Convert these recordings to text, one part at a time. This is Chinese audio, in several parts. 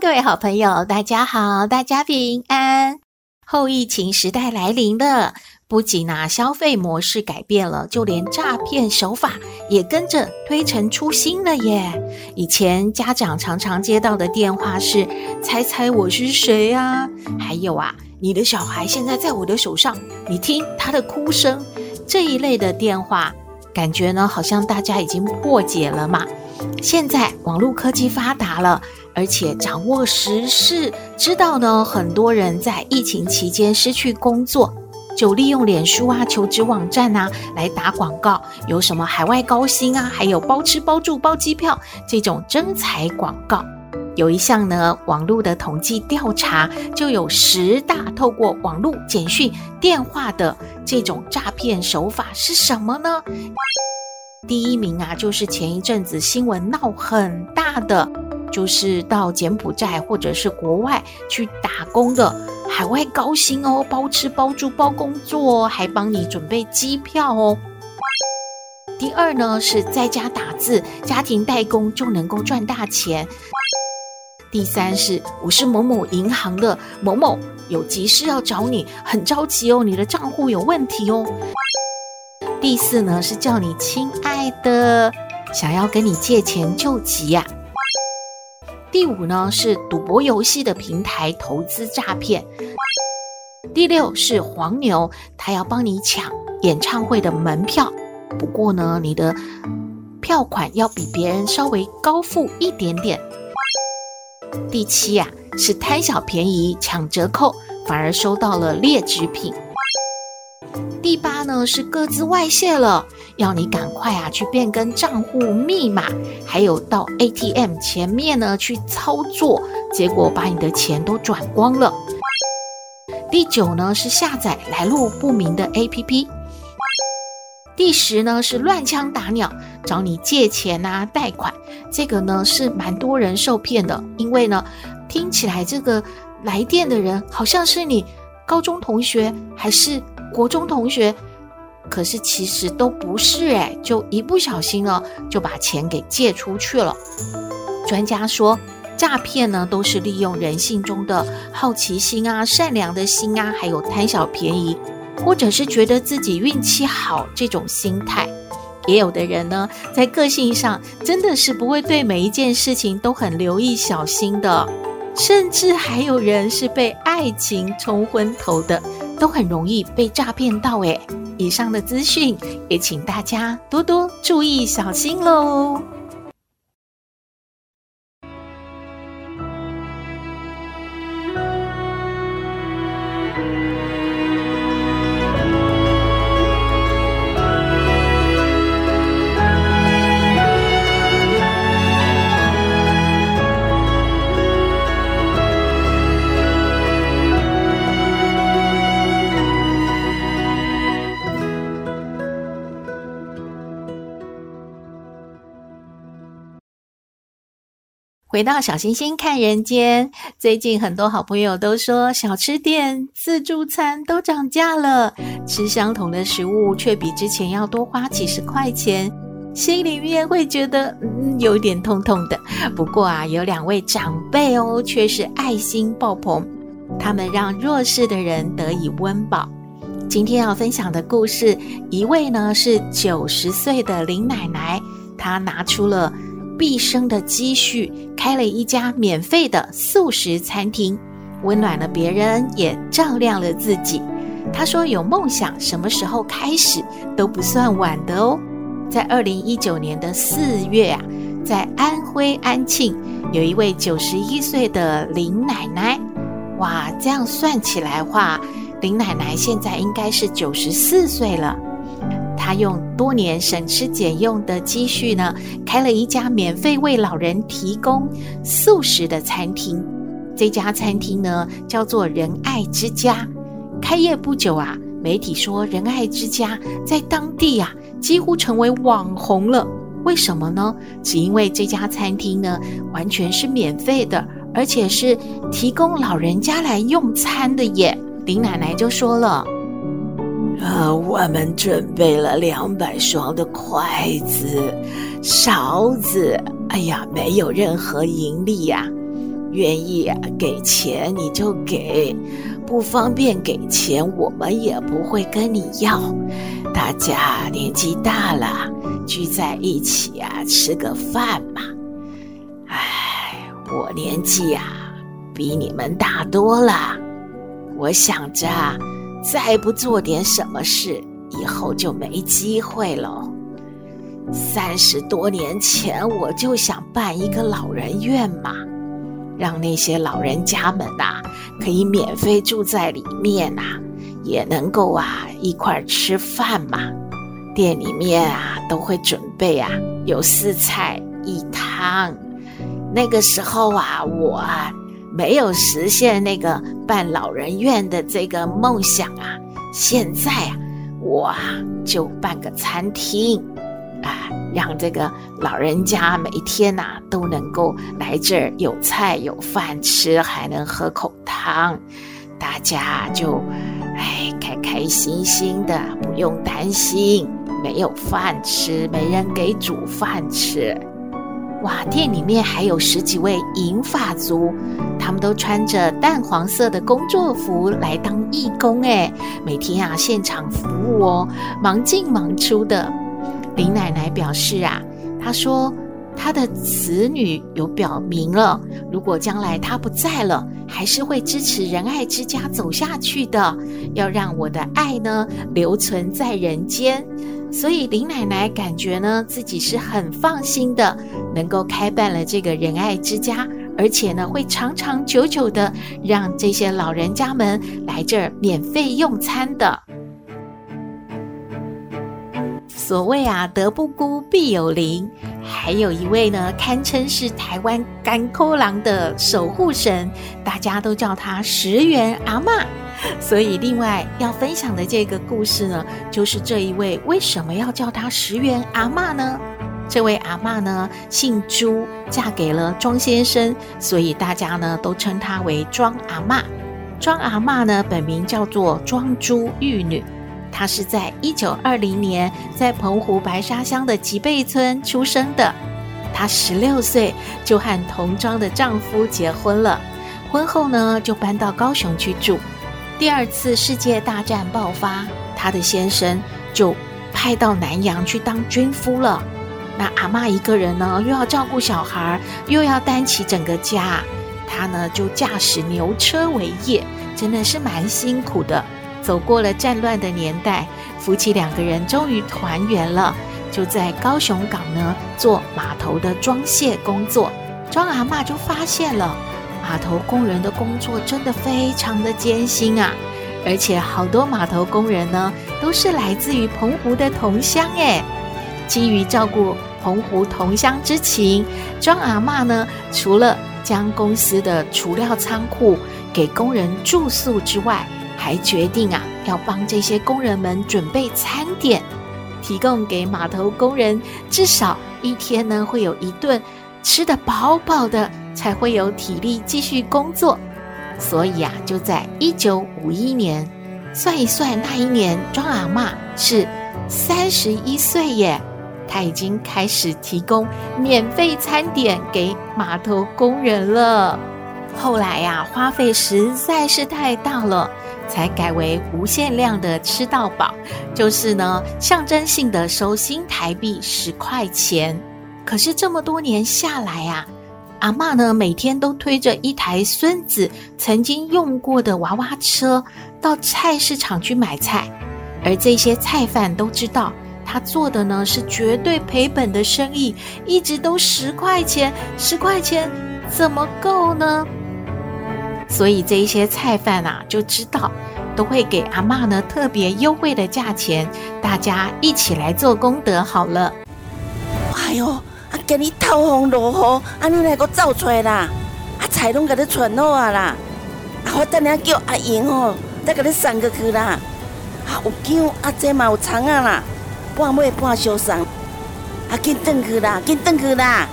各位好朋友，大家好，大家平安。后疫情时代来临了，不仅啊消费模式改变了，就连诈骗手法也跟着推陈出新了耶。以前家长常常接到的电话是“猜猜我是谁啊”，还有啊“你的小孩现在在我的手上，你听他的哭声”这一类的电话，感觉呢好像大家已经破解了嘛。现在网络科技发达了。而且掌握时事，知道呢，很多人在疫情期间失去工作，就利用脸书啊、求职网站啊来打广告，有什么海外高薪啊，还有包吃包住包机票这种征才广告。有一项呢，网络的统计调查，就有十大透过网络简讯、电话的这种诈骗手法是什么呢？第一名啊，就是前一阵子新闻闹很大的。就是到柬埔寨或者是国外去打工的海外高薪哦，包吃包住包工作，还帮你准备机票哦。第二呢，是在家打字，家庭代工就能够赚大钱。第三是我是某某银行的某某，有急事要找你，很着急哦，你的账户有问题哦。第四呢，是叫你亲爱的，想要跟你借钱救急呀。第五呢，是赌博游戏的平台投资诈骗。第六是黄牛，他要帮你抢演唱会的门票，不过呢，你的票款要比别人稍微高付一点点。第七呀，是贪小便宜抢折扣，反而收到了劣质品。第八呢，是各自外泄了，要你赶快啊去变更账户密码，还有到 ATM 前面呢去操作，结果把你的钱都转光了。第九呢，是下载来路不明的 APP。第十呢，是乱枪打鸟，找你借钱啊贷款，这个呢是蛮多人受骗的，因为呢听起来这个来电的人好像是你高中同学还是国中同学，可是其实都不是诶，就一不小心呢，就把钱给借出去了。专家说，诈骗呢都是利用人性中的好奇心啊、善良的心啊，还有贪小便宜，或者是觉得自己运气好这种心态。也有的人呢，在个性上真的是不会对每一件事情都很留意、小心的，甚至还有人是被爱情冲昏头的。都很容易被诈骗到诶，以上的资讯也请大家多多注意小心喽。回到小星星看人间，最近很多好朋友都说小吃店自助餐都涨价了，吃相同的食物却比之前要多花几十块钱，心里面会觉得 嗯有点痛痛的。不过啊，有两位长辈哦，却是爱心爆棚，他们让弱势的人得以温饱。今天要分享的故事，一位呢是九十岁的林奶奶，她拿出了。毕生的积蓄开了一家免费的素食餐厅，温暖了别人，也照亮了自己。他说：“有梦想，什么时候开始都不算晚的哦。”在二零一九年的四月啊，在安徽安庆，有一位九十一岁的林奶奶。哇，这样算起来话，林奶奶现在应该是九十四岁了。他用多年省吃俭用的积蓄呢，开了一家免费为老人提供素食的餐厅。这家餐厅呢，叫做仁爱之家。开业不久啊，媒体说仁爱之家在当地啊，几乎成为网红了。为什么呢？只因为这家餐厅呢，完全是免费的，而且是提供老人家来用餐的耶。林奶奶就说了：“呃，我们准备了两百双的筷子、勺子，哎呀，没有任何盈利呀。愿意啊，给钱你就给，不方便给钱，我们也不会跟你要。大家年纪大了。”聚在一起啊，吃个饭嘛。哎，我年纪啊比你们大多了，我想着再不做点什么事，以后就没机会了。三十多年前我就想办一个老人院嘛，让那些老人家们呐、啊、可以免费住在里面呐、啊，也能够啊一块吃饭嘛。店里面啊，都会准备啊，有四菜一汤。那个时候啊，我啊没有实现那个办老人院的这个梦想啊。现在啊，我啊就办个餐厅啊，让这个老人家每天呐、都能够来这儿有菜有饭吃，还能喝口汤，大家就哎开开心心的，不用担心。没有饭吃，没人给煮饭吃。哇，店里面还有十几位银发族，他们都穿着淡黄色的工作服来当义工，哎，每天啊现场服务哦，忙进忙出的。林奶奶表示啊，她说她的子女有表明了，如果将来她不在了，还是会支持仁爱之家走下去的，要让我的爱呢留存在人间。所以林奶奶感觉呢，自己是很放心的，能够开办了这个仁爱之家，而且呢，会长长久久的让这些老人家们来这儿免费用餐的。所谓啊，德不孤，必有邻。还有一位呢，堪称是台湾甘苦郎的守护神，大家都叫他十元阿嬷。所以，另外要分享的这个故事呢，就是这一位为什么要叫她石原阿嬷呢？这位阿嬷呢，姓朱，嫁给了庄先生，所以大家呢都称她为庄阿嬷。庄阿嬷呢，本名叫做庄朱玉女，她是在一九二零年在澎湖白沙乡的吉贝村出生的。她十六岁就和同庄的丈夫结婚了，婚后呢就搬到高雄去住。第二次世界大战爆发，她的先生就派到南洋去当军夫了。那阿嬷一个人呢，又要照顾小孩，又要担起整个家，她呢就驾驶牛车为业，真的是蛮辛苦的。走过了战乱的年代，夫妻两个人终于团圆了，就在高雄港呢做码头的装卸工作。庄阿嬷就发现了。码头工人的工作真的非常的艰辛啊，而且好多码头工人呢都是来自于澎湖的同乡诶。基于照顾澎湖同乡之情，庄阿嬷呢除了将公司的储料仓库给工人住宿之外，还决定啊要帮这些工人们准备餐点，提供给码头工人至少一天呢会有一顿吃得饱饱的。才会有体力继续工作，所以啊，就在一九五一年，算一算那一年，庄阿嬷是三十一岁耶，她已经开始提供免费餐点给码头工人了。后来呀、花费实在是太大了，才改为无限量的吃到饱，就是呢，象征性的收新台币十块钱。可是这么多年下来啊。阿嬷呢，每天都推着一台孙子曾经用过的娃娃车到菜市场去买菜，而这些菜贩都知道，他做的呢是绝对赔本的生意，一直都十块钱，十块钱怎么够呢？所以这一些菜贩啊就知道，都会给阿嬷呢特别优惠的价钱，大家一起来做功德好了。哎呦，啊，今日透风落雨，啊，你来个走出来啦，啊，菜拢给你存好啊啦，啊，我等下叫阿英哦，再给你送过去啦。啊，有姜，啊，这嘛有葱啊啦，半买半相送，啊，紧转去啦，紧转去啦，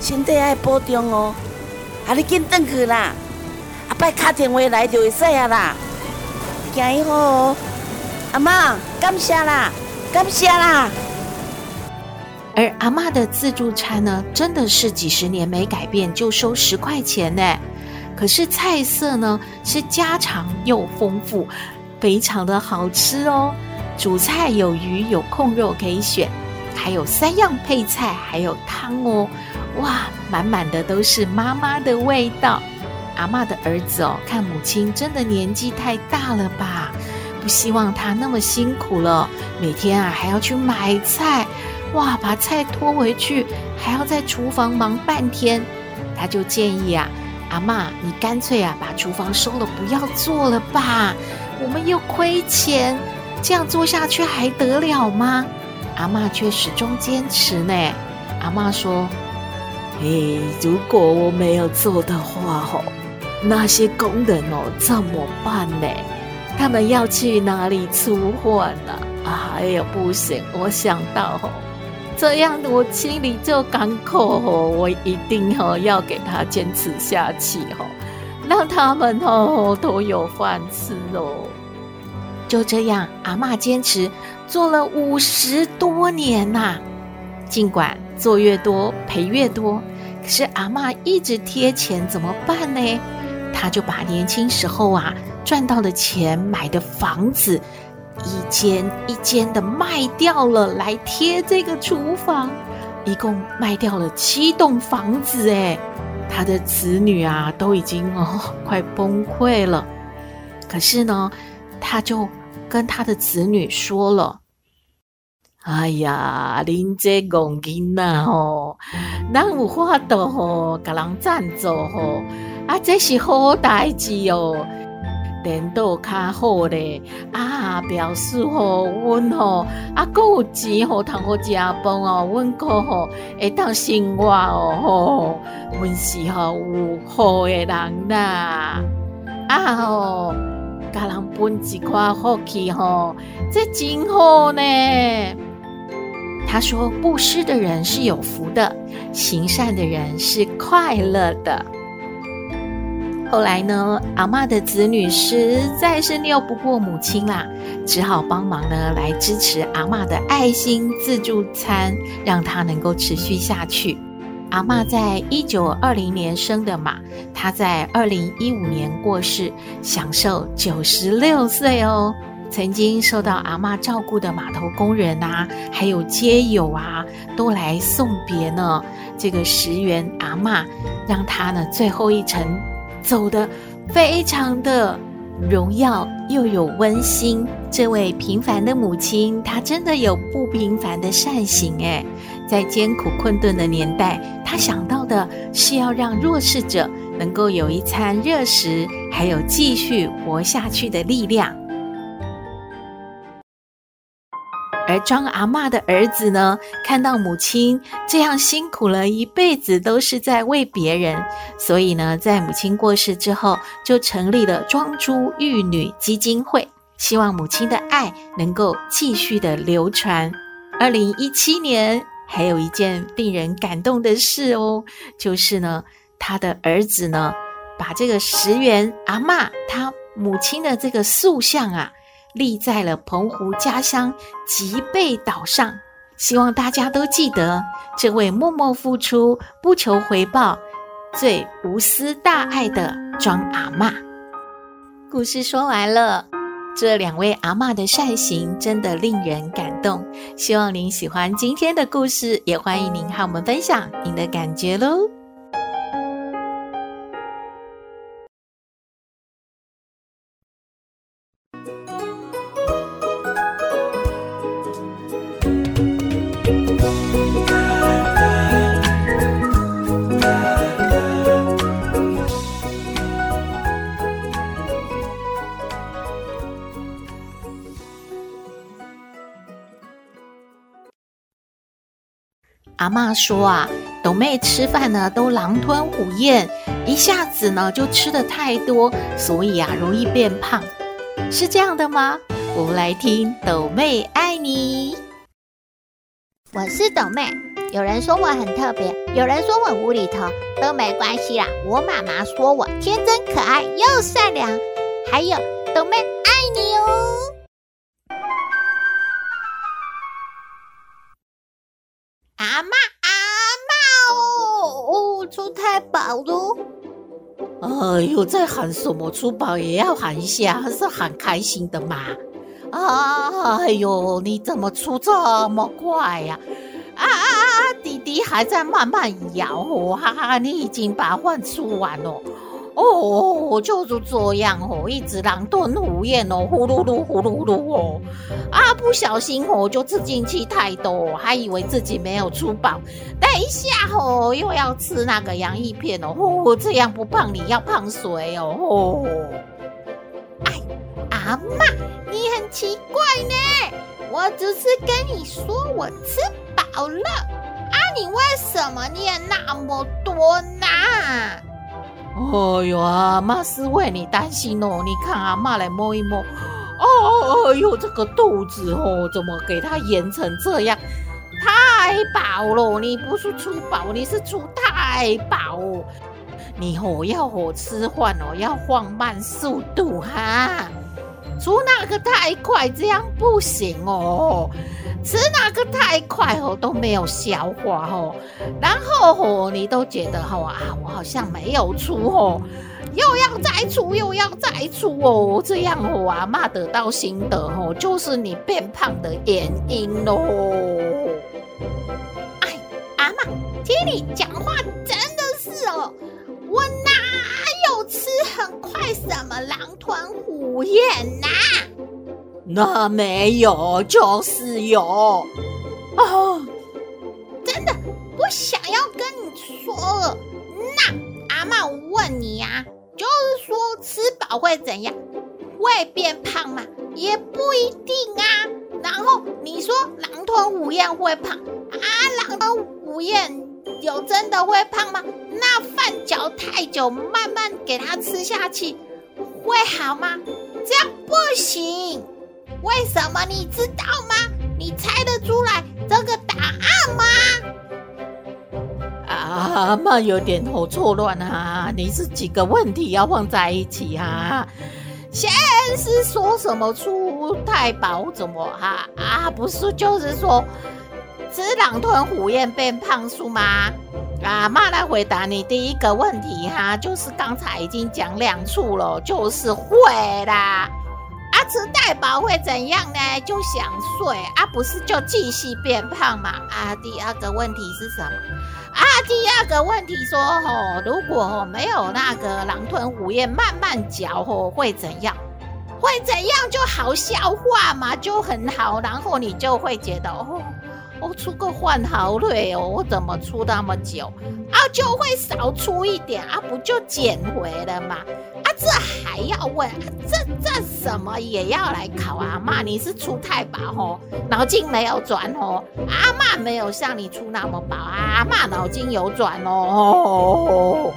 身体爱保重哦，啊，你紧转去啦，啊，拜打电话来就会使啊啦。行以后，阿嬷，感谢啦，感谢啦。而阿妈的自助餐呢，真的是几十年没改变，就收十块钱呢。可是菜色呢，是家常又丰富，非常的好吃哦。主菜有鱼有控肉可以选，还有三样配菜，还有汤哦。哇，满满的都是妈妈的味道。阿妈的儿子哦，看母亲真的年纪太大了吧，不希望她那么辛苦了，每天啊还要去买菜，哇，把菜拖回去，还要在厨房忙半天。他就建议啊，阿嬷，你干脆啊把厨房收了，不要做了吧，我们又亏钱，这样做下去还得了吗？阿嬷却始终坚持呢。阿嬷说：“嘿，如果我没有做的话，吼。”那些工人哦，怎么办呢？他们要去哪里出货呢？啊，哎呦，不行！我想到吼，这样我心里就感慨哦，我一定哦要给他坚持下去哦，让他们哦都有饭吃哦。就这样，阿嬷坚持做了五十多年呐。尽管做越多赔越多，可是阿嬷一直贴钱，怎么办呢？他就把年轻时候啊赚到的钱买的房子一间一间的卖掉了，来贴这个厨房，一共卖掉了七栋房子。哎，他的子女啊都已经哦快崩溃了。可是呢，他就跟他的子女说了：“哎呀，您这戆囡呐吼，咱有法度吼，给人赞助吼。”啊，这是好代志哦，等到较好咧，啊，表示吼，阮吼，啊，阁有钱吼，通好食饭哦，阮阁吼会当生活哦，吼，阮是吼有好诶人啦，啊吼，甲人分一块福气吼，这真好呢。他说，布施的人是有福的，行善的人是快乐的。后来呢，阿嬷的子女实在是拗不过母亲啦，只好帮忙呢来支持阿嬷的爱心自助餐，让她能够持续下去。阿嬷在一九二零年生的嘛，她在二零一五年过世，享受九十六岁哦。曾经受到阿嬷照顾的码头工人啊，还有街友啊，都来送别呢。这个石原阿嬷，让她呢最后一程。走的非常的荣耀，又有温馨。这位平凡的母亲，她真的有不平凡的善行诶，在艰苦困顿的年代，她想到的是要让弱势者能够有一餐热食，还有继续活下去的力量。而庄阿嬷的儿子呢，看到母亲这样辛苦了一辈子，都是在为别人，所以呢，在母亲过世之后，就成立了庄珠玉女基金会，希望母亲的爱能够继续的流传。二零一七年，还有一件令人感动的事哦，就是呢，他的儿子呢，把这个石原阿嬷他母亲的这个塑像啊。立在了澎湖家乡吉贝岛上，希望大家都记得这位默默付出、不求回报、最无私大爱的庄阿嬷。故事说完了，这两位阿嬷的善行真的令人感动。希望您喜欢今天的故事，也欢迎您和我们分享您的感觉喽。阿妈说啊，斗妹吃饭呢都狼吞虎咽，一下子呢就吃得太多，所以啊容易变胖，是这样的吗？我们来听斗妹爱你。我是斗妹，有人说我很特别，有人说我无厘头，都没关系啦。我妈妈说我天真可爱又善良，还有斗妹爱你哦。出太保了！哎呦，在喊什么？出保也要喊一下，还是喊开心的嘛。啊，哎呦，你怎么出这么快呀？啊啊啊！弟弟还在慢慢摇，哈哈，你已经把饭吃完了。哦，就是这样哦，一直狼吞虎咽哦，呼噜噜呼噜噜哦，啊，不小心哦，就吃进去太多，还以为自己没有吃饱，等一下哦，又要吃那个洋芋片哦，呼，这样不胖你要胖谁哦？哦，哎，阿妈，你很奇怪呢，我只是跟你说我吃饱了，啊，你为什么念那么多呢？哎呦，阿妈是为你担心哦。你看阿妈来摸一摸，哦，哎呦，这个肚子哦，怎么给它圆成这样？太饱了！你不是出饱，你是出太饱。你哦要我吃饭哦，要放慢速度哈。出那个太快，这样不行哦。吃那个太快哦，都没有消化哦。然后哦，你都觉得哦啊，我好像没有出哦，又要再出，又要再出哦。这样哦，阿嬷得到心得哦，就是你变胖的原因喽。哎，阿嬷，听你讲话真的是哦，我哪有吃很快什么狼吞虎咽呐？那没有，就是有哦，真的不想要跟你说了。那阿嬷，我问你呀、啊，就是说吃饱会怎样？会变胖吗？也不一定啊。然后你说狼吞虎咽会胖啊？狼吞虎咽有真的会胖吗？那饭嚼太久，慢慢给它吃下去，会好吗？这样不行。为什么你知道吗？你猜得出来这个答案吗？阿嬷有点头错乱啊！你是几个问题要放在一起啊？先是说什么出太保怎么啊，啊？不是就是说吃狼吞虎咽变胖树吗？阿妈来回答你第一个问题哈，就是刚才已经讲两处了，就是会啦。啊，吃太饱会怎样呢？就想睡啊，不是就继续变胖嘛？啊，第二个问题是什么？啊，第二个问题说吼，如果没有那个狼吞虎咽慢慢嚼吼，会怎样？会怎样就好消化嘛，就很好，然后你就会觉得哦。我、出个饭好累哦，我怎么出那么久啊？就会少出一点啊，不就减回了吗？啊，这还要问？啊、这这什么也要来考啊？妈，你是出太饱哦，脑筋没有转哦。阿嬷没有像你出那么饱啊，阿嬷脑筋有转哦。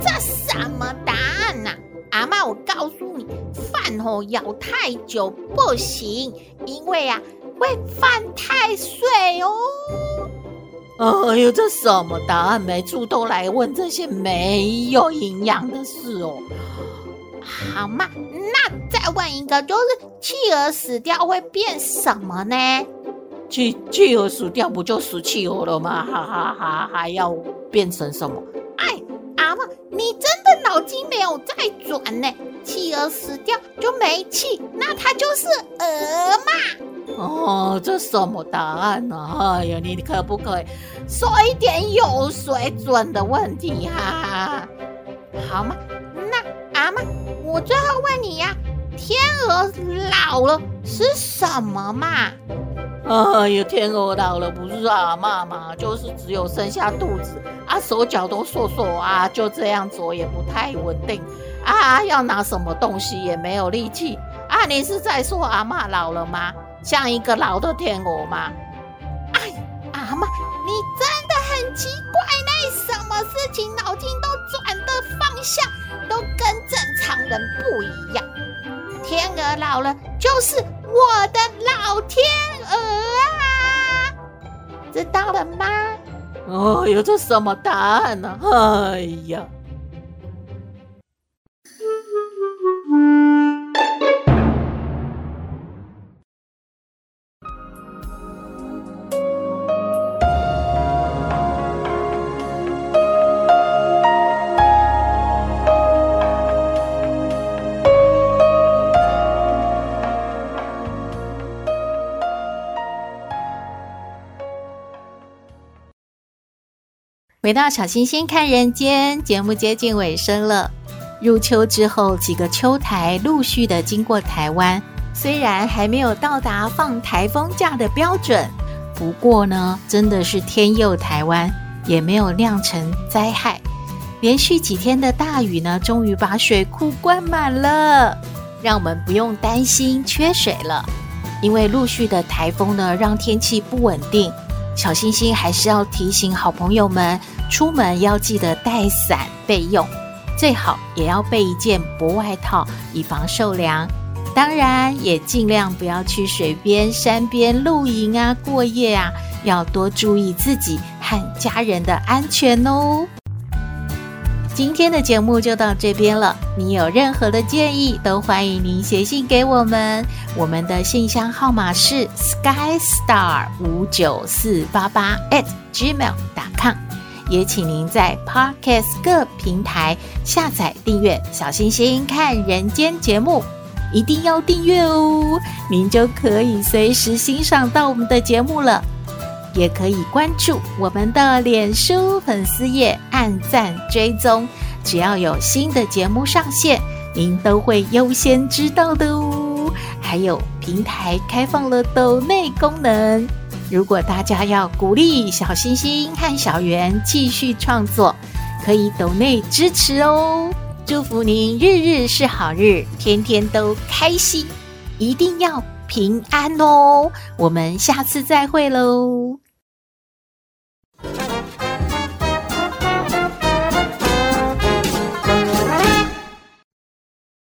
这什么答案呐、阿嬷，我告诉你，饭哦咬太久不行，因为、啊。会犯太岁哦！哎呦，这什么答案？每次都来问这些没有营养的事哦。好嘛，那再问一个，就是企鹅死掉会变什么呢？企企鹅死掉不就死企鹅了吗？哈哈哈，还要变成什么？哎，阿妈，你真的脑筋没有再转呢？企鹅死掉就没气，那它就是鹅嘛？哦，这什么答案呢、啊？哎呀，你可不可以说一点有水准的问题哈、啊？好吗？那阿妈，我最后问你呀、啊，天鹅老了是什么嘛？哎呀，天鹅老了，不是阿妈嘛，就是只有剩下肚子啊，手脚都瘦瘦啊，就这样走也不太稳定啊，要拿什么东西也没有力气啊。你是在说阿妈老了吗？像一个老的天鹅吗？哎，阿妈，你真的很奇怪，那什么事情脑筋都转的方向都跟正常人不一样。天鹅老了，就是我的老天鹅啊，知道了吗？哦哟，这什么答案呢？哎呀！回到小星星看人间，节目接近尾声了。入秋之后，几个秋台陆续的经过台湾，虽然还没有到达放台风假的标准，不过呢，真的是天佑台湾，也没有酿成灾害。连续几天的大雨呢，终于把水库灌满了，让我们不用担心缺水了。因为陆续的台风呢，让天气不稳定。小星星还是要提醒好朋友们，出门要记得带伞备用，最好也要备一件薄外套，以防受凉。当然，也尽量不要去水边、山边露营啊、过夜啊，要多注意自己和家人的安全哦。今天的节目就到这边了。你有任何的建议，都欢迎您写信给我们。我们的信箱号码是 skystar 五九四八八 at gmail.com。也请您在 Podcast 各平台下载订阅《小星星看人间》节目，一定要订阅哦，您就可以随时欣赏到我们的节目了。也可以关注我们的脸书粉丝页，按赞追踪，只要有新的节目上线，您都会优先知道的哦。还有平台开放了抖内功能，如果大家要鼓励小星星和小圆继续创作，可以抖内支持哦。祝福您日日是好日，天天都开心，一定要平安哦。我们下次再会喽。